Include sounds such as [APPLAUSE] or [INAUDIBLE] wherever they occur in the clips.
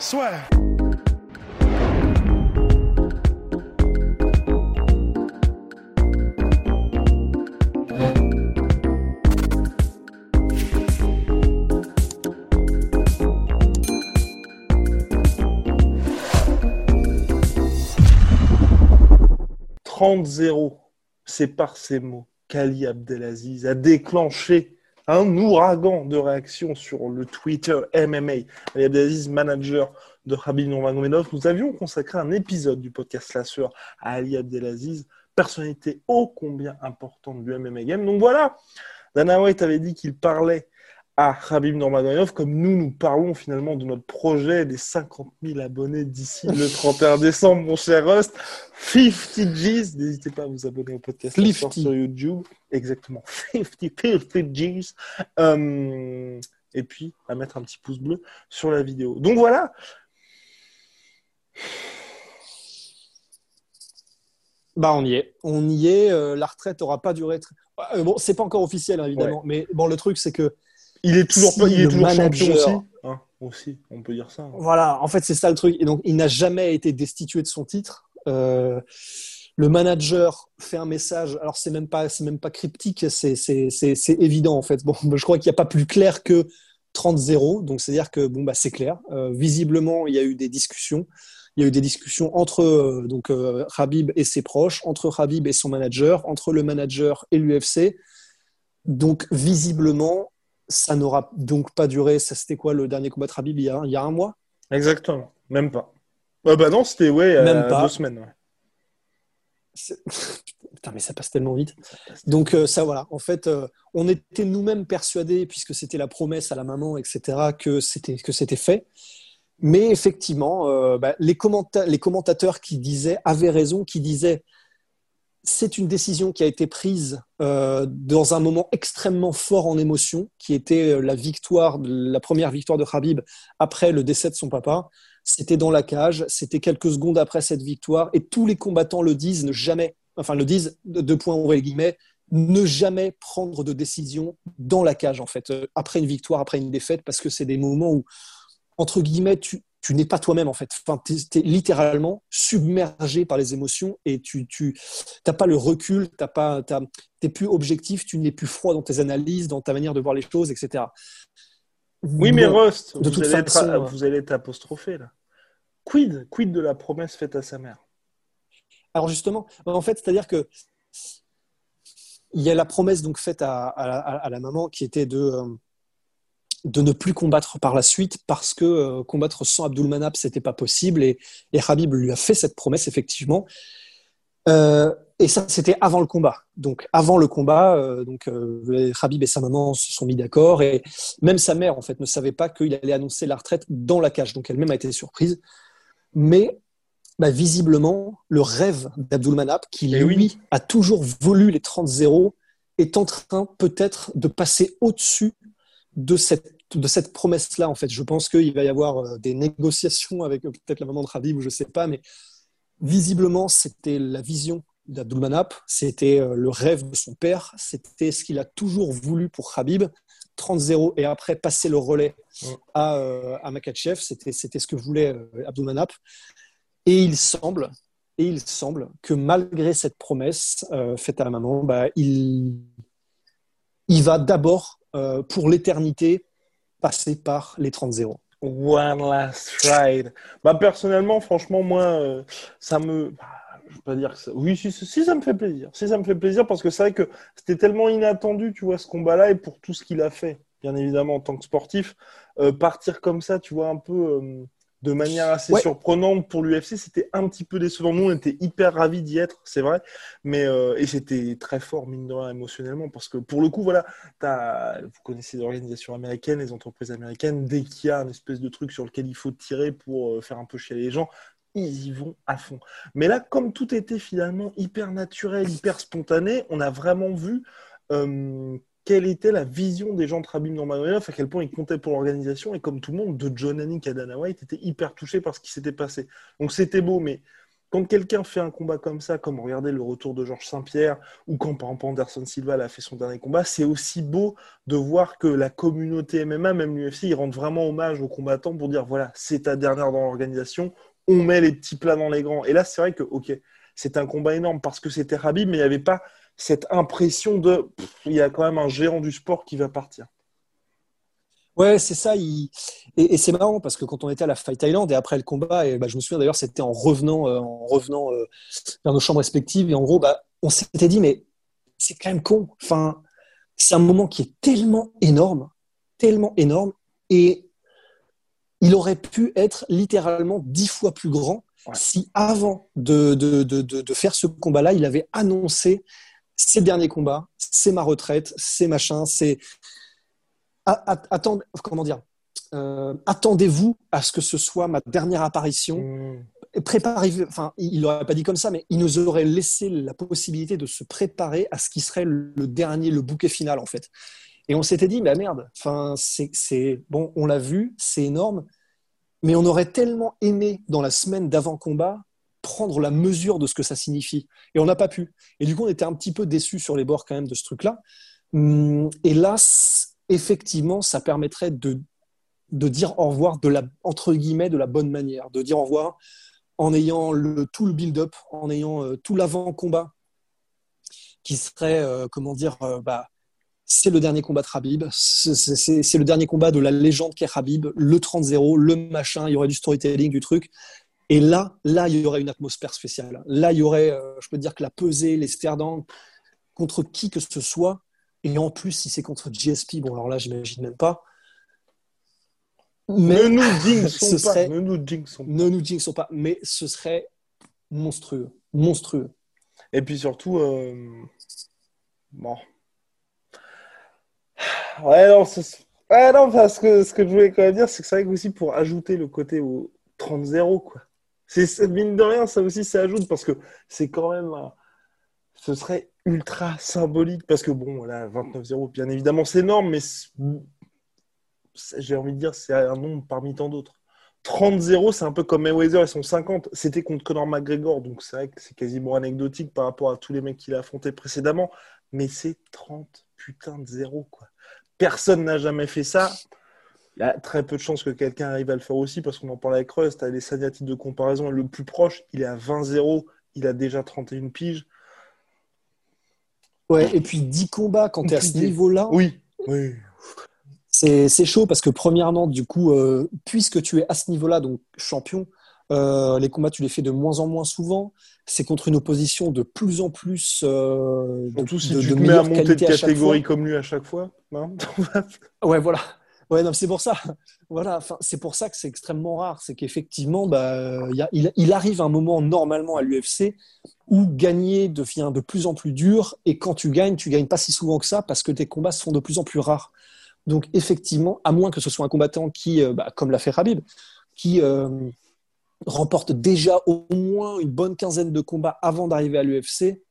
Soit. « 30-0 c'est par ces mots qu'Ali Abdelaziz a déclenché un ouragan de réactions sur le Twitter MMA. Ali Abdelaziz, manager de Khabib Nurmagomedov, nous avions consacré un épisode du podcast La Sœur à Ali Abdelaziz, personnalité ô combien importante du MMA Game. Donc voilà, Dana White avait dit qu'il parlait à Khabib Nurmagomedov comme nous, nous parlons finalement de notre projet des 50 000 abonnés d'ici le [LAUGHS] 31 décembre, mon cher Rust. 50 G's, n'hésitez pas à vous abonner au podcast La Sœur 50. sur YouTube. Exactement, [LAUGHS] 50, 50 G's. Euh, et puis, à mettre un petit pouce bleu sur la vidéo. Donc voilà, Bah, on y est. On y est. euh, la retraite n'aura pas duré. très- Euh, bon, c'est pas encore officiel, hein, évidemment. Mais bon, le truc, c'est que il est toujours, Si pas, il est toujours champion manager- aussi. Hein, aussi, on peut dire ça. hein. voilà, en fait, c'est ça le truc. Et donc, il n'a jamais été destitué de son titre. Euh, le manager fait un message. Alors, c'est même pas, c'est même pas cryptique. C'est, c'est, c'est, c'est évident en fait. Bon, [LAUGHS] je crois qu'il n'y a pas plus clair que 30-0. Donc, c'est-à-dire que bon, bah, c'est clair. Euh, visiblement, il y a eu des discussions. Il y a eu des discussions entre euh, donc euh, Khabib et ses proches, entre Khabib et son manager, entre le manager et l'UFC. Donc, visiblement, ça n'aura donc pas duré. Ça, c'était quoi le dernier combat de Khabib il y a, il y a un mois? Exactement, même pas. Euh, bah non, c'était ouais, Même pas. deux semaines. ouais. [LAUGHS] Putain, mais ça passe tellement vite. Donc euh, ça, voilà. En fait, euh, on était nous-mêmes persuadés, puisque c'était la promesse à la maman, etc., que c'était que c'était fait. Mais effectivement, euh, bah, les, commenta- les commentateurs qui disaient avaient raison, qui disaient c'est une décision qui a été prise euh, dans un moment extrêmement fort en émotion, qui était euh, la victoire, la première victoire de Khabib après le décès de son papa. C'était dans la cage, c'était quelques secondes après cette victoire, et tous les combattants le disent, ne jamais, enfin le disent, de- deux points ouvrés les guillemets, ne jamais prendre de décision dans la cage en fait, euh, après une victoire, après une défaite, parce que c'est des moments où, entre guillemets, tu, tu n'es pas toi-même en fait. Enfin, tu es, littéralement submergé par les émotions et tu tu t'as pas le recul, t'as pas, t'as- t'es plus objectif, tu n'es plus froid dans tes analyses, dans ta manière de voir les choses, etc. Oui, mais. Rust, de vous, toute allez façon, être, vous allez être apostrophé là. Quid, quid de la promesse faite à sa mère? Alors justement, en fait, c'est-à-dire que il y a la promesse donc faite à, à la maman qui était de euh, de ne plus combattre par la suite parce que euh, combattre sans Abdulmanap c'était pas possible et, et Habib lui a fait cette promesse effectivement. Euh, et ça c'était avant le combat. Donc avant le combat, euh, donc Habib et sa maman se sont mis d'accord et même sa mère en fait ne savait pas qu'il allait annoncer la retraite dans la cage. Donc elle-même a été surprise. Mais bah, visiblement, le rêve d'Abdulmanap, qui Eh lui oui. a toujours voulu les 30-0, est en train peut-être de passer au-dessus de cette, de cette promesse-là. En fait, je pense qu'il va y avoir euh, des négociations avec euh, peut-être la maman de Khabib ou je sais pas, mais visiblement, c'était la vision d'Abdulmanap, c'était euh, le rêve de son père, c'était ce qu'il a toujours voulu pour Khabib. 30-0 et après passer le relais à, à Makachev, c'était ce que voulait Abdulmanap. Et il semble, et il semble que malgré cette promesse euh, faite à la maman, bah, il, il va d'abord, euh, pour l'éternité, passer par les 30-0. One last ride. Bah personnellement, franchement, moi, euh, ça me, bah, je vais pas dire que ça. Oui, si, ça me fait plaisir. Si ça me fait plaisir parce que c'est vrai que c'était tellement inattendu, tu vois, ce combat-là et pour tout ce qu'il a fait, bien évidemment en tant que sportif, euh, partir comme ça, tu vois, un peu de manière assez surprenante pour l'UFC. C'était un petit peu décevant. Nous, on était hyper ravis d'y être, c'est vrai. Mais, euh, et c'était très fort, mine de rien, émotionnellement. Parce que pour le coup, voilà, as, vous connaissez les organisations américaines, les entreprises américaines. Dès qu'il y a une espèce de truc sur lequel il faut tirer pour euh, faire un peu chier les gens, ils y vont à fond. Mais là, comme tout était finalement hyper naturel, hyper spontané, on a vraiment vu euh, quelle était la vision des gens de Rabim Nurmagomedov, à quel point ils comptaient pour l'organisation, et comme tout le monde, de John Hannick à Dana White étaient hyper touchés par ce qui s'était passé. Donc c'était beau, mais quand quelqu'un fait un combat comme ça, comme regardez le retour de Georges Saint-Pierre, ou quand par exemple Anderson Silva a fait son dernier combat, c'est aussi beau de voir que la communauté MMA, même l'UFC, ils rendent vraiment hommage aux combattants pour dire voilà, c'est ta dernière dans l'organisation, on met les petits plats dans les grands. Et là, c'est vrai que, ok, c'est un combat énorme parce que c'était Rabib, mais il n'y avait pas cette impression de il y a quand même un géant du sport qui va partir. Ouais, c'est ça. Et, c'est marrant parce que quand on était à la Fight Thailand et après le combat, et bah, je me souviens d'ailleurs, c'était en revenant, euh, en revenant euh, vers nos chambres respectives. Et en gros, bah, on s'était dit, mais c'est quand même con. Enfin, c'est un moment qui est tellement énorme, tellement énorme. Et il aurait pu être littéralement dix fois plus grand si avant de, de, de, de faire ce combat-là, il avait annoncé c'est le dernier combat, c'est ma retraite, c'est machin, c'est. Attendez, comment dire euh, Attendez-vous à ce que ce soit ma dernière apparition. Hmm. Préparez, enfin, il l'aurait pas dit comme ça, mais il nous aurait laissé la possibilité de se préparer à ce qui serait le dernier, le bouquet final, en fait. Et on s'était dit, bah merde, enfin, c'est bon, on l'a vu, c'est énorme, mais on aurait tellement aimé dans la semaine d'avant combat prendre la mesure de ce que ça signifie. Et on n'a pas pu. Et du coup, on était un petit peu déçus sur les bords quand même de ce truc-là. Hum, et là, effectivement, ça permettrait de, de dire au revoir de la, entre guillemets, de la bonne manière, de dire au revoir en ayant le, tout le build-up, en ayant euh, tout l'avant-combat qui serait, euh, comment dire, euh, bah, c'est le dernier combat de Habib, c'est le dernier combat de la légende qu'est Habib, le 30-0, le machin, il y aurait du storytelling, du truc. Et là, là, il y aurait une atmosphère spéciale. Là, il y aurait, euh, je peux dire que la pesée, les contre qui que ce soit. Et en plus, si c'est contre GSP, bon, alors là, j'imagine même pas. Mais ne nous [LAUGHS] jinxons pas. ne nous jinxons pas. Ne nous jinxons pas. Mais ce serait monstrueux. Monstrueux. Et puis surtout, euh, bon. Ouais, non, ouais, non, parce que ce que je voulais quand même dire, c'est que c'est vrai que aussi pour ajouter le côté au 30-0, quoi. C'est mine de rien, ça aussi, ça ajoute parce que c'est quand même. ce serait ultra symbolique parce que bon, là, 29-0, bien évidemment, c'est énorme, mais j'ai envie de dire, c'est un nombre parmi tant d'autres. 30-0, c'est un peu comme Mayweather et son 50. C'était contre Conor McGregor, donc c'est vrai que c'est quasiment anecdotique par rapport à tous les mecs qu'il a affrontés précédemment. Mais c'est 30 putain de 0, quoi. Personne n'a jamais fait ça il y a très peu de chances que quelqu'un arrive à le faire aussi parce qu'on en parle avec Rust. Tu as les Saniatiques de comparaison. Le plus proche, il est à 20-0. Il a déjà 31 piges. Ouais, et puis 10 combats quand tu es à ce niveau-là. Oui, oui. C'est chaud parce que, premièrement, du coup, euh, puisque tu es à ce niveau-là, donc champion, euh, les combats, tu les fais de moins en moins souvent. C'est contre une opposition de plus en plus. Euh, Surtout si tu te mets à monter de catégorie comme lui à chaque fois. Non? Ouais, voilà. Ouais, non, c'est pour ça. [LAUGHS] Voilà, enfin, c'est pour ça que c'est extrêmement rare. C'est qu'effectivement, bah, il, arrive un moment normalement à l'UFC où gagner devient de plus en plus dur. Et quand tu gagnes, tu gagnes pas si souvent que ça parce que tes combats se font de plus en plus rares. Donc, effectivement, à moins que ce soit un combattant qui, euh, bah, comme l'a fait Rabib, qui euh, remporte déjà au moins une bonne quinzaine de combats avant d'arriver à l'UFC.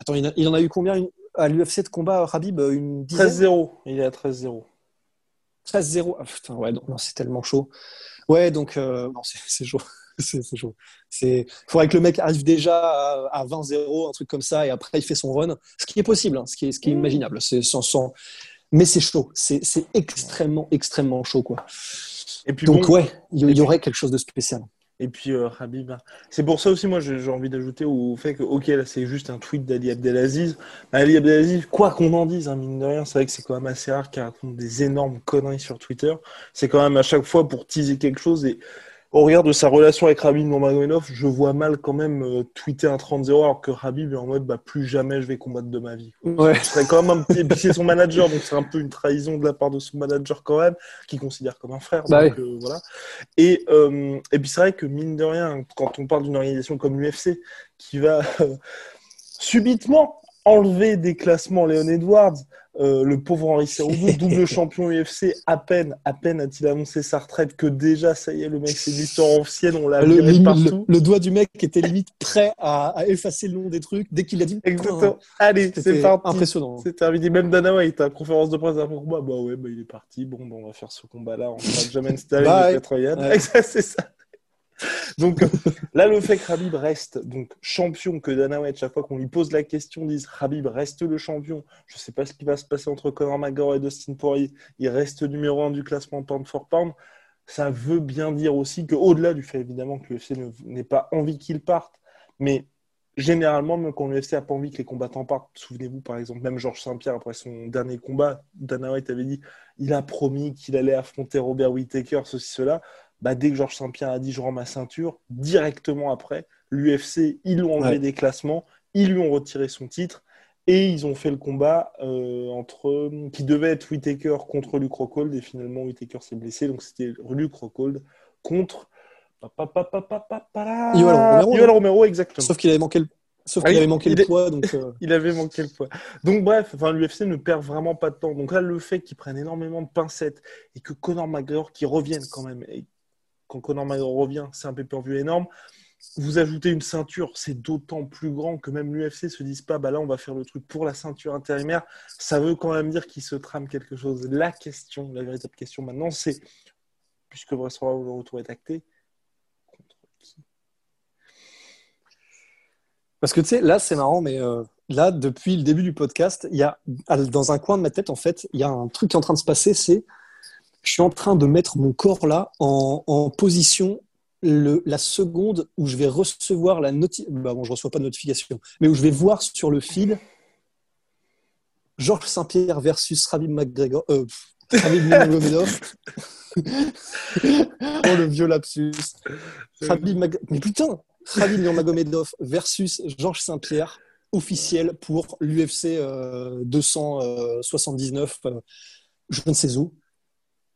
Attends, il, en a eu combien à l'UFC de combats, Rabib 13-0. Il est à 13-0. 13-0. Ah, putain, ouais, non, c'est tellement chaud. Ouais, donc, euh, non, c'est [LAUGHS] chaud. c'est chaud. Il faudrait que le mec arrive déjà à, 20-0, un truc comme ça, et après il fait son run. Ce qui est possible, hein, ce, qui est, ce qui est imaginable. C'est sans, sans... Mais c'est chaud. C'est extrêmement, extrêmement chaud, quoi. Et puis, donc, ouais, il y, aurait quelque chose de spécial. Et puis euh, c'est pour ça aussi, moi, j'ai envie d'ajouter au fait que, ok, là, c'est juste un tweet d'Ali Abdelaziz. Ali Abdelaziz, quoi qu'on en dise, hein, mine de rien, c'est vrai que c'est quand même assez rare qu'il raconte des énormes conneries sur Twitter. C'est quand même à chaque fois pour teaser quelque chose. Et au regard de sa relation avec Rabib Nurmagomedov, je vois mal quand même euh, tweeter un 30-0 alors que Rabib est en mode bah, plus jamais je vais combattre de ma vie. Ouais. Ce serait quand même un petit. Et puis c'est son manager, donc c'est un peu une trahison de la part de son manager quand même, qui considère comme un frère. Bah donc, euh, voilà. Et, euh, et puis c'est vrai que mine de rien, quand on parle d'une organisation comme l'UFC, qui va subitement enlever des classements Léon Edwards, euh, le pauvre Henri Cerudo, double [LAUGHS] champion UFC, à peine, à peine a-t-il annoncé sa retraite que déjà, ça y est, le mec, c'est l'histoire officielle, on l'a viré partout. le doigt du mec était limite prêt à, à effacer le nom des trucs dès qu'il a dit. Exactement. Allez, c'est parti. impressionnant. C'est terminé. Même Dana White, à la conférence de presse le combat, bah ouais, bah il est parti. Bon, bah, on va faire ce combat-là. On va jamais et Petroyan. Ouais. [LAUGHS] c'est ça. Donc euh, là, le fait que Khabib reste donc champion, que Dana White, chaque fois qu'on lui pose la question, dise Khabib reste le champion. Je sais pas ce qui va se passer entre Conor McGregor et Dustin Poirier. Il reste numéro un du classement pound for pound. Ça veut bien dire aussi qu'au-delà du fait évidemment que l'UFC ne- n'ait pas envie qu'il parte, mais généralement, même quand l'UFC n'a pas envie que les combattants partent, souvenez-vous par exemple, même Georges Saint-Pierre, après son dernier combat, Dana White avait dit il a promis qu'il allait affronter Robert Whittaker, ceci, cela. Bah, dès que Georges Saint-Pierre a dit je rends ma ceinture, directement après, l'UFC, ils l'ont enlevé Ouais. des classements, ils lui ont retiré son titre et ils ont fait le combat euh, entre qui devait être Whittaker contre Luke Rockhold et finalement Whittaker s'est blessé, donc c'était Luke Rockhold contre pa, pa, pa. Yoel Romero, Yoel non Romero, exactement. Sauf qu'il avait manqué le, sauf Ah qu'il avait manqué il le poids, donc. euh, [LAUGHS] Il avait manqué le poids. Donc bref, enfin, l'UFC ne perd vraiment pas de temps. Donc là, le fait qu'ils prennent énormément de pincettes et que Conor McGregor qui revienne quand même, et quand Conor McGregor revient, c'est un pay-per-view énorme. Vous ajoutez une ceinture, c'est d'autant plus grand que même l'UFC se dise pas, bah là on va faire le truc pour la ceinture intérimaire. Ça veut quand même dire qu'il se trame quelque chose. La question, la véritable question maintenant, c'est, puisque vraisemblablement le retour est acté, contre qui? Parce que tu sais, là, c'est marrant, mais euh, là, depuis le début du podcast, il y a, dans un coin de ma tête, en fait, il y a un truc qui est en train de se passer, c'est je suis en train de mettre mon corps là en, en position le, la seconde où je vais recevoir la notification. Bah bon, je reçois pas de notification, mais où je vais voir sur le feed Georges Saint-Pierre versus Rabib McGregor. Euh, Rabib [LAUGHS] Nurmagomedov. oh, le vieux lapsus. Khabib Mag- Mais putain, Khabib Nurmagomedov versus Georges Saint-Pierre, officiel pour l'UFC euh, 279, euh, je ne sais où.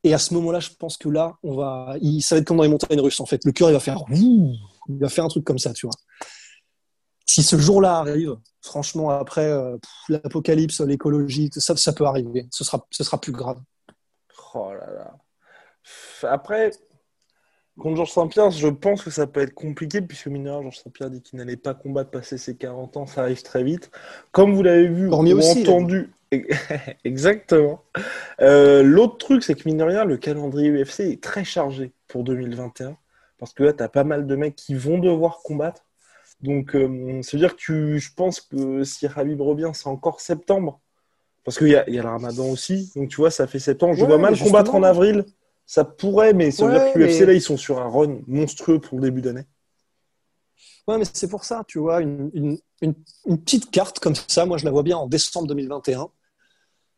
Et à ce moment-là, je pense que là, on va, il, ça va être comme dans les montagnes russes, en fait. Le cœur, il va faire, il va faire un truc comme ça, tu vois. Si ce jour-là arrive, franchement, après euh, l'apocalypse, l'écologie, ça, ça peut arriver. Ce sera, ce sera plus grave. Oh là là. Après, contre Georges Saint-Pierre, je pense que ça peut être compliqué, puisque mineur, Georges Saint-Pierre dit qu'il n'allait pas combattre passer ses 40 ans, ça arrive très vite. Comme vous l'avez vu Cormier ou aussi, entendu. [LAUGHS] Exactement. Euh, L'autre truc, c'est que mine de rien, le calendrier UFC est très chargé pour 2021. Parce que là, tu as pas mal de mecs qui vont devoir combattre. Donc, euh, ça veut dire que tu, je pense que si Habib revient, c'est encore septembre. Parce qu'il y a, il y a le ramadan aussi. Donc, tu vois, ça fait septembre. Je Ouais, vois mal combattre en avril. Ça pourrait, mais ça veut Ouais, dire que l'UFC, mais- là, ils sont sur un run monstrueux pour le début d'année. Ouais, mais c'est pour ça, tu vois, une, une, une, une petite carte comme ça, moi je la vois bien en décembre 2021.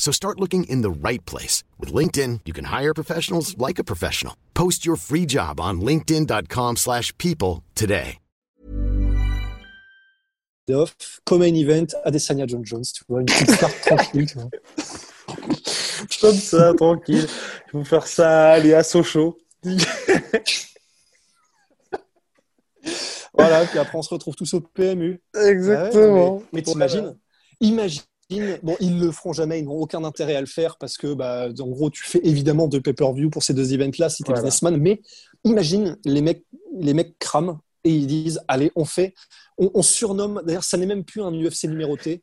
So start looking in the right place. With LinkedIn, you can hire professionals like a professional. Post your free job on linkedin.com/people slash people today. comme main event, Adesanya John Jones, tu vois, une petite carte [LAUGHS] tranquille. Tu vois. Comme ça, tranquille. Il faut faire ça, aller à Sochaux. Voilà, puis après on se retrouve tous au PMU. Exactement. Ouais, mais mais t'imagines Imagine, bon, ils le feront jamais, ils n'ont aucun intérêt à le faire parce que, bah, en gros, tu fais évidemment deux pay-per-view pour ces deux events-là si t'es Voilà. businessman, mais imagine les mecs, les mecs crament et ils disent, allez, on fait, on, on surnomme, d'ailleurs, ça n'est même plus un UFC numéroté,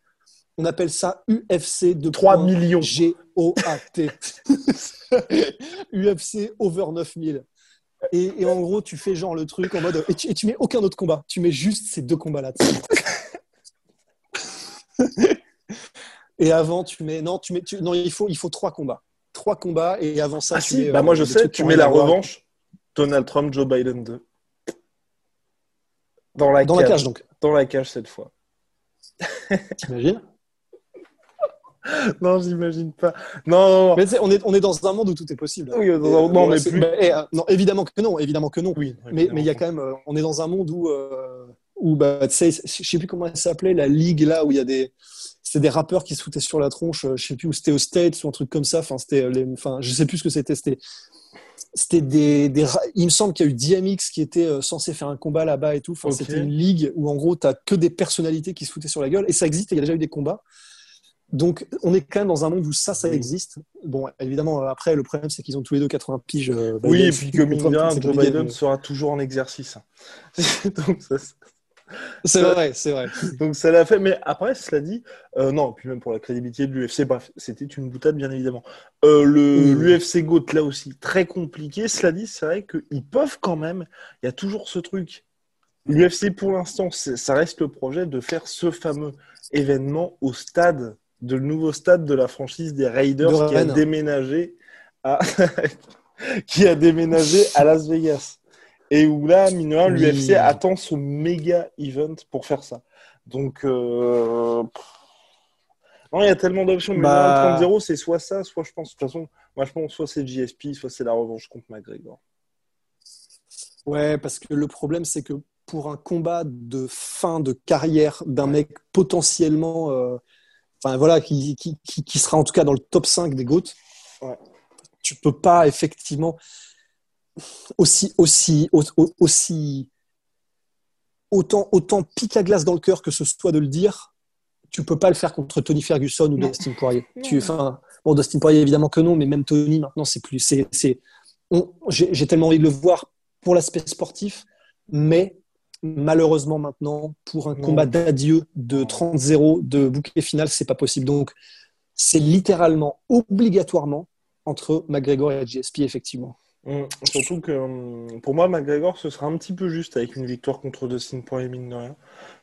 on appelle ça UFC de 3 millions. G-O-A-T. UFC [LAUGHS] over 9000. Et, en gros, tu fais genre le truc en mode. Et tu, et tu mets aucun autre combat. Tu mets juste ces deux combats-là. [LAUGHS] et avant, tu mets. Non, tu mets, non il, faut, il faut trois combats. Trois combats. Et avant ça, ah tu si, mets, bah euh, moi je des sais, tu mets la revanche. Donald Trump, Joe Biden 2. Dans la Dans cage. la cage, donc. Dans la cage cette fois. [LAUGHS] T'imagines? Non, j'imagine pas. Non, non, non. Mais tu on est, on est dans un monde où tout est possible. Oui, dans un- Et, non, mais plus- bah, euh, non, évidemment que non, évidemment que non. Oui, mais mais il y a quand même, euh, on est dans un monde où, euh, où bah, tu sais, je sais plus comment elle s'appelait, la ligue là où il y a des, c'était des rappeurs qui se foutaient sur la tronche. euh, Je sais plus où c'était au States ou un truc comme ça. Enfin, c'était, euh, les, enfin, je sais plus ce que c'était. C'était, c'était des, il me semble qu'il y a eu DMX qui était euh, censé faire un combat là-bas et tout. Enfin, c'était une ligue où en gros, t'as que des personnalités qui se foutaient sur la gueule et ça existe. et Il y a déjà eu des combats. Donc, on est quand même dans un monde où ça, ça existe. Bon, évidemment, après, le problème, c'est qu'ils ont tous les deux 80 piges. Oui, et puis que mine Joe Biden sera toujours en exercice. [LAUGHS] donc, ça, C'est vrai, c'est vrai. donc ça l'a fait. Mais après, cela dit, euh, non, puis même pour la crédibilité de l'UFC, bref, c'était une boutade, bien évidemment. Euh, le Oui. l'UFC GOAT, là aussi, très compliqué. Cela dit, c'est vrai qu'ils peuvent quand même, il y a toujours ce truc. L'UFC, pour l'instant, ça reste le projet de faire ce fameux événement au stade, de le nouveau stade de la franchise des Raiders De qui a déménagé à, [LAUGHS] qui a déménagé à Las Vegas. Et où là, mine Oui. l'UFC attend ce méga event pour faire ça. Donc, euh, non, il y a tellement d'options. Mais Bah. 30-0, c'est soit ça, soit je pense, de toute façon, moi je pense soit c'est GSP, soit c'est la revanche contre McGregor. Ouais, parce que le problème, c'est que pour un combat de fin de carrière d'un mec potentiellement, euh, enfin voilà, qui, qui, qui, qui sera en tout cas dans le top 5 des GOAT, Ouais. tu peux pas effectivement aussi, aussi, au- au- aussi, autant, autant pique à glace dans le cœur que ce soit de le dire, tu peux pas le faire contre Tony Ferguson ou Non. Dustin Poirier. Non. Tu, enfin, bon, Dustin Poirier évidemment que non, mais même Tony maintenant c'est plus, c'est, j'ai tellement envie de le voir pour l'aspect sportif, mais malheureusement maintenant pour un Non. combat d'adieu de Non. 30-0 de bouquet final, c'est pas possible. Donc c'est littéralement obligatoirement entre McGregor et GSP effectivement. Hum, Surtout que hum, pour moi, McGregor, ce sera un petit peu juste avec une victoire contre Dustin Poirier, mine de rien.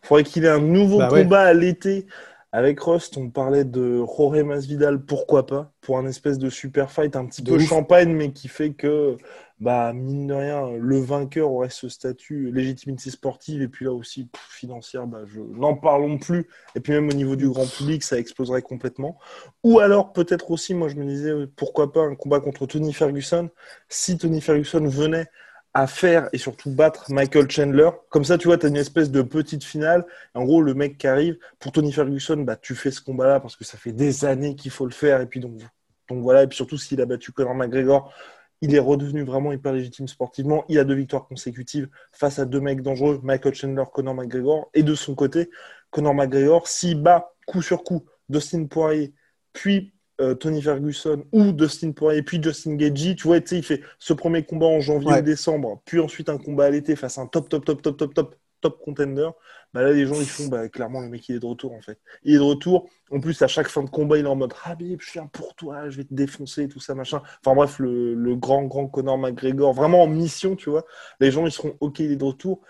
Il faudrait qu'il ait un nouveau Bah ouais. combat à l'été. Avec Rust, on parlait de Jorge Masvidal, pourquoi pas, pour un espèce de super fight un petit De peu ouf. champagne, mais qui fait que, bah, mine de rien, le vainqueur aurait ce statut légitimité sportive, et puis là aussi, pff, financière, bah, je... n'en parlons plus. Et puis même au niveau du grand public, ça exploserait complètement. Ou alors, peut-être aussi, moi je me disais, pourquoi pas un combat contre Tony Ferguson, si Tony Ferguson venait à faire et surtout battre Michael Chandler. Comme ça, tu vois, tu as une espèce de petite finale. En gros, le mec qui arrive, pour Tony Ferguson, bah, tu fais ce combat-là parce que ça fait des années qu'il faut le faire. Et puis donc, voilà, et puis surtout s'il a battu Conor McGregor, il est redevenu vraiment hyper légitime sportivement. Il a deux victoires consécutives face à deux mecs dangereux, Michael Chandler, Conor McGregor. Et de son côté, Conor McGregor, s'il bat coup sur coup Dustin Poirier, puis euh, Tony Ferguson ou Dustin Poirier, puis Justin Gaethje, tu vois, tu sais, il fait ce premier combat en janvier Ouais. ou décembre, puis ensuite un combat à l'été face à un top, top, top, top, top, top, top contender. Bah là, les gens, ils font, bah, clairement, le mec, il est de retour, en fait. Il est de retour. En plus, à chaque fin de combat, il est en mode, Habib, je viens pour toi, je vais te défoncer, tout ça, machin. Enfin, bref, le, le grand, grand Conor McGregor, vraiment en mission, tu vois. Les gens, ils seront, OK, il est de retour.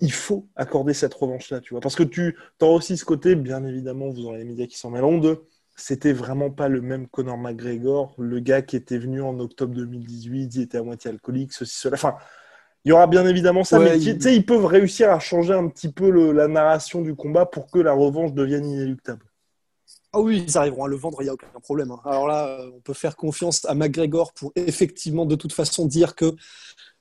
Il faut accorder cette revanche-là, tu vois. Parce que tu as aussi ce côté, bien évidemment, vous aurez les médias qui s'en mêlent de c'était vraiment pas le même Conor McGregor, le gars qui était venu en octobre 2018, il était à moitié alcoolique, ceci, cela. Enfin, il y aura bien évidemment ça, Ouais, mais il- tu sais, ils peuvent réussir à changer un petit peu le- la narration du combat pour que la revanche devienne inéluctable. Ah oui, ils arriveront à le vendre, il n'y a aucun problème. hein. Alors là, on peut faire confiance à McGregor pour effectivement, de toute façon, dire que,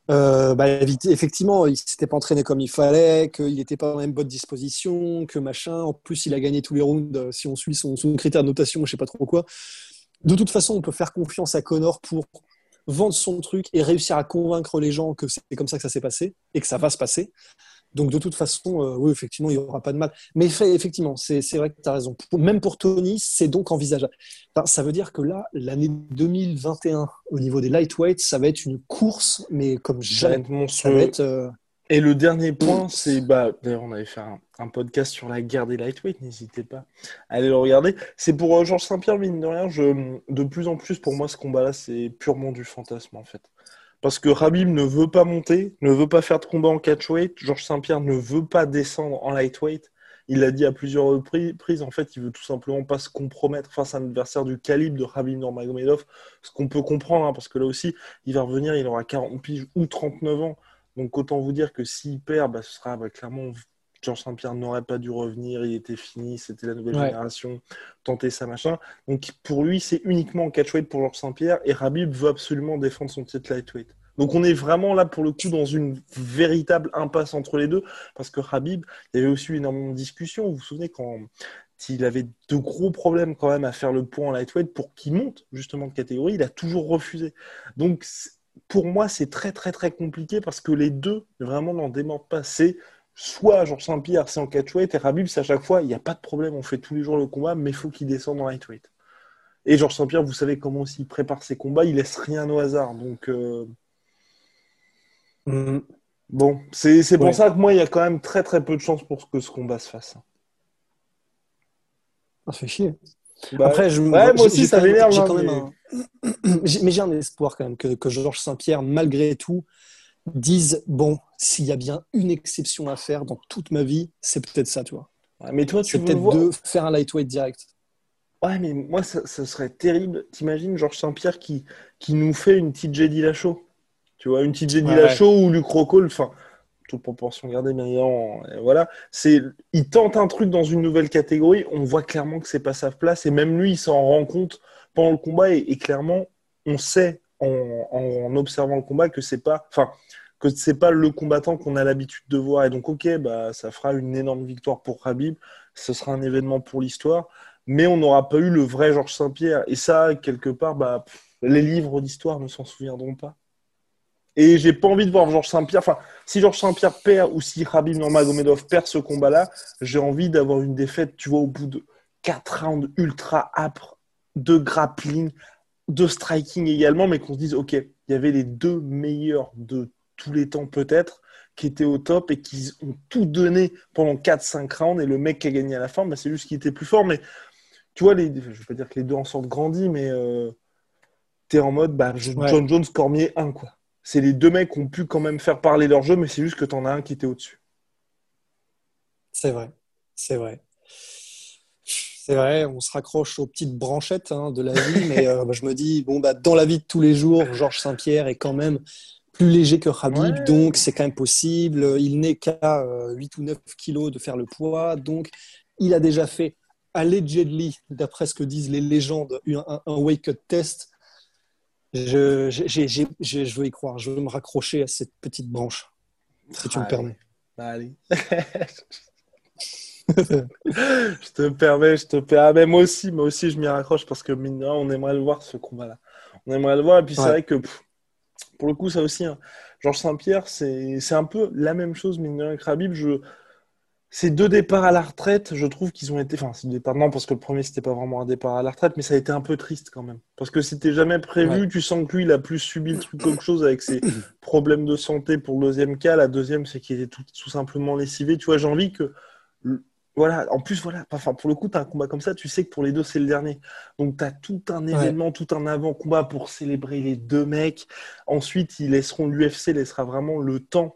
euh, bah, effectivement, il s'était pas entraîné comme il fallait, qu'il n'était pas dans la même bonne disposition, que machin. En plus, il a gagné tous les rounds euh, si on suit son, son critère de notation, je sais pas trop quoi. De toute façon, on peut faire confiance à Connor pour vendre son truc et réussir à convaincre les gens que c'est comme ça que ça s'est passé et que ça va se passer. Donc de toute façon, euh, oui, effectivement, il n'y aura pas de mal. Mais fait- effectivement, c'est vrai que tu as raison. Pour- même pour Tony, c'est donc envisageable. Enfin, ça veut dire que là, l'année 2021, au niveau des lightweights, ça va être une course, mais comme jamais. être Ça va monstrueux. être, euh, Et le dernier point, c'est, bah, d'ailleurs, on avait fait un, un podcast sur la guerre des lightweight, n'hésitez pas à aller le regarder. C'est pour euh, Georges Saint-Pierre, mine de rien, je, de plus en plus, pour moi, ce combat-là, c'est purement du fantasme, en fait. Parce que Rabib ne veut pas monter, ne veut pas faire de combat en catchweight. Georges Saint-Pierre ne veut pas descendre en lightweight. Il l'a dit à plusieurs reprises, en fait, il veut tout simplement pas se compromettre face à un adversaire du calibre de Rabib Nurmagomedov, ce qu'on peut comprendre, hein, parce que là aussi, il va revenir, il aura 40 piges ou 39 ans. Donc autant vous dire que s'il perd, bah, ce sera bah, clairement Georges Saint-Pierre n'aurait pas dû revenir, il était fini, c'était la nouvelle génération, tenter ça, machin. Donc pour lui, c'est uniquement en catchweight pour Georges Saint-Pierre et Rabib veut absolument défendre son titre lightweight. Donc on est vraiment là pour le coup dans une véritable impasse entre les deux parce que Rabib, il y avait aussi énormément de discussions. Vous vous souvenez quand il avait de gros problèmes quand même à faire le point en lightweight pour qu'il monte justement de catégorie, il a toujours refusé. Donc pour moi, c'est très très très compliqué parce que les deux vraiment n'en démentent pas. C'est soit Georges Saint-Pierre, c'est en catchweight, et Rabib, c'est à chaque fois, il n'y a pas de problème, on fait tous les jours le combat, mais il faut qu'il descende en lightweight. Et Georges Saint-Pierre, vous savez comment il prépare ses combats, il laisse rien au hasard. Donc, euh, mm. bon, c'est pour ça que moi, il y a quand même très très peu de chances pour que ce combat se fasse. Ça fait chier. Bah, Après, je, moi aussi, ça m'énerve. Hein, [CLEARS THROAT] mais j'ai un espoir quand même que, que Georges Saint-Pierre, malgré tout, disent bon, s'il y a bien une exception à faire dans toute ma vie, c'est peut-être ça, tu vois. mais toi, tu c'est peut-être de faire un lightweight direct. Ouais, mais moi, ça, serait terrible. T'imagines Georges Saint-Pierre qui, qui nous fait une petite J.D. Lachaud Tu vois, une petite J.D. Lachaud ou Luc Rocol, enfin, toute proportion gardée, bien évidemment. Voilà. C'est, il tente un truc dans une nouvelle catégorie, on voit clairement que c'est pas sa place, et même lui, il s'en rend compte pendant le combat, et, et clairement, on sait en, en, observant le combat que c'est pas. Enfin, que c'est pas le combattant qu'on a l'habitude de voir. Et donc, ok, bah, ça fera une énorme victoire pour Khabib. Ce sera un événement pour l'histoire. Mais on n'aura pas eu le vrai Georges Saint-Pierre. Et ça, quelque part, bah, les livres d'histoire ne s'en souviendront pas. Et j'ai pas envie de voir Georges Saint-Pierre. Enfin, si Georges Saint-Pierre perd ou si Khabib Nurmagomedov perd ce combat-là, j'ai envie d'avoir une défaite, tu vois, au bout de 4 rounds ultra âpres, de grappling, de striking également, mais qu'on se dise, OK, il y avait les deux meilleurs de tous les temps peut-être, qui étaient au top et qui ont tout donné pendant 4-5 rounds. Et le mec qui a gagné à la fin, bah, c'est juste qu'il était plus fort. Mais tu vois, les, je ne vais pas dire que les deux en sortent grandis, mais euh, tu es en mode bah, John Jones, Cormier 1. quoi. C'est les deux mecs qui ont pu quand même faire parler leur jeu, mais c'est juste que tu en as un qui était au-dessus. C'est vrai, c'est vrai. C'est vrai, on se raccroche aux petites branchettes hein, de la vie, [LAUGHS] mais euh, bah, je me dis, bon, bah, dans la vie de tous les jours, Georges Saint-Pierre est quand même plus léger que Khabib, donc c'est quand même possible. Il n'est qu'à 8 euh, ou 9 kilos de faire le poids, donc il a déjà fait allegedly, d'après ce que disent les légendes, un, wake-up test. Je, je, veux y croire, je veux me raccrocher à cette petite branche, si tu me permets. Allez. [LAUGHS] [LAUGHS] je te permets, je te permets. Moi aussi, moi aussi, je m'y raccroche parce que mine on aimerait le voir ce combat-là. On aimerait le voir, et puis c'est vrai que pour le coup, ça aussi, hein. Georges Saint-Pierre, c'est un peu la même chose, mine de rien, que Je... Ces deux départs à la retraite, je trouve qu'ils ont été. Enfin, c'est départ... non, parce que le premier, c'était pas vraiment un départ à la retraite, mais ça a été un peu triste quand même. Parce que c'était jamais prévu. Tu sens que lui, il a plus subi le truc qu'autre chose avec ses [COUGHS] problèmes de santé pour le deuxième cas. La deuxième, c'est qu'il était tout, tout simplement lessivé. Tu vois, j'ai envie que voilà, en plus, voilà, enfin, pour le coup, tu as un combat comme ça, tu sais que pour les deux, c'est le dernier. Donc, tu as tout un événement, tout un avant-combat pour célébrer les deux mecs. Ensuite, ils laisseront, l'UFC laissera vraiment le temps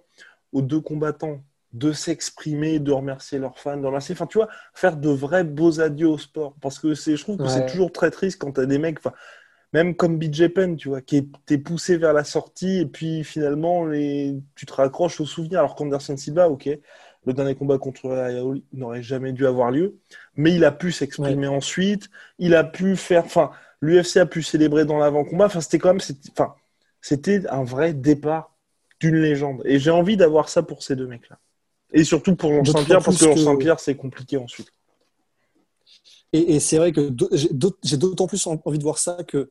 aux deux combattants de s'exprimer, de remercier leurs fans, de remercier, enfin, tu vois, faire de vrais beaux adieux au sport. Parce que c'est, je trouve que c'est toujours très triste quand tu as des mecs, enfin, même comme BJ Penn, tu vois, qui est poussé vers la sortie et puis finalement, les... tu te raccroches au souvenir. Alors qu'Anderson Silva, ok, le dernier combat contre Ayaoli n'aurait jamais dû avoir lieu, mais il a pu s'exprimer ensuite, il a pu faire, enfin, l'UFC a pu célébrer dans l'avant-combat, enfin, c'était quand même, enfin, c'était un vrai départ d'une légende. Et j'ai envie d'avoir ça pour ces deux mecs-là. Et surtout pour Jean Saint-Pierre, parce que Jean Saint-Pierre, c'est compliqué ensuite. Et, c'est vrai que j'ai d'autant plus envie de voir ça que,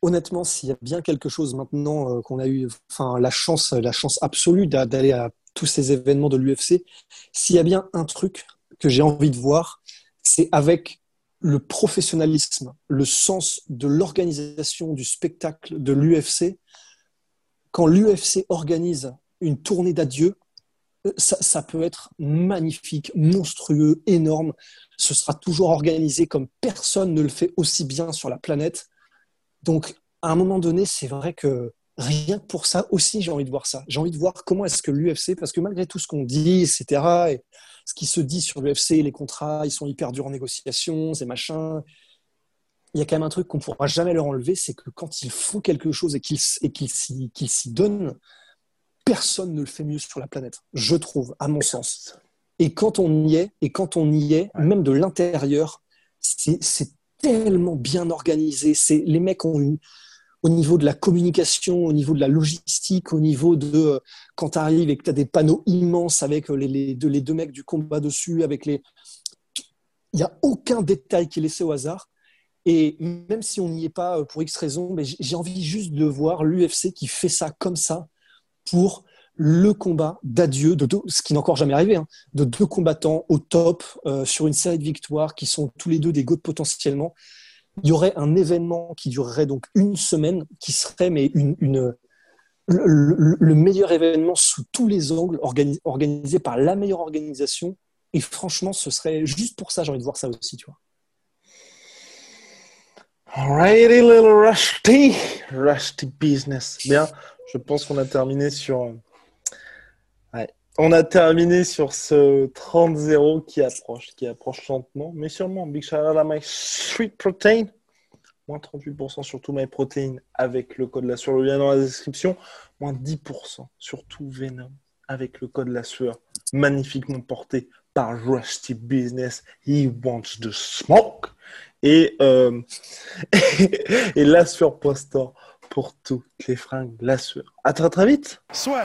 honnêtement, s'il y a bien quelque chose maintenant euh, qu'on a eu, enfin, la chance, la chance absolue d'aller à tous ces événements de l'UFC, s'il y a bien un truc que j'ai envie de voir, c'est avec le professionnalisme, le sens de l'organisation du spectacle de l'UFC. Quand l'UFC organise une tournée d'adieu, ça, ça, peut être magnifique, monstrueux, énorme. Ce sera toujours organisé comme personne ne le fait aussi bien sur la planète. Donc, à un moment donné, c'est vrai que rien que pour ça aussi, j'ai envie de voir ça. J'ai envie de voir comment est-ce que l'UFC, parce que malgré tout ce qu'on dit, etc., et ce qui se dit sur l'UFC, les contrats, ils sont hyper durs en négociation, ces machins. Il y a quand même un truc qu'on ne pourra jamais leur enlever, c'est que quand ils font quelque chose et qu'ils s'y donnent, personne ne le fait mieux sur la planète, je trouve, à mon sens. Et quand on y est, et quand on y est, même de l'intérieur, c'est tellement bien organisé. C'est les mecs ont une, au niveau de la communication, au niveau de la logistique, au niveau de euh, quand tu arrives et que tu as des panneaux immenses avec les, les, deux, mecs du combat dessus, avec les. Il n'y a aucun détail qui est laissé au hasard. Et même si on n'y est pas euh, pour X raison, j'ai envie juste de voir l'UFC qui fait ça comme ça pour le combat d'adieu, de ce qui n'est encore jamais arrivé, hein, de deux combattants au top euh, sur une série de victoires qui sont tous les deux des goûts potentiellement. Il y aurait un événement qui durerait donc une semaine, qui serait mais une, le, meilleur événement sous tous les angles, organisé par la meilleure organisation. Et franchement, ce serait juste pour ça, j'ai envie de voir ça aussi, tu vois. Alrighty, little rusty, rusty business. Bien, je pense qu'on a terminé sur on a terminé sur ce 30-0 qui approche, qui approche lentement, mais sûrement. Big shout out à my sweet protein. Moins 38% sur tout my protein avec le code la sueur. Le lien dans la description. Moins 10% sur tout Venom avec le code la sueur. Magnifiquement porté par Rusty Business. He wants the smoke. Et, euh, [LAUGHS] et la sueur pour toutes les fringues la sueur. À très très vite. Soit.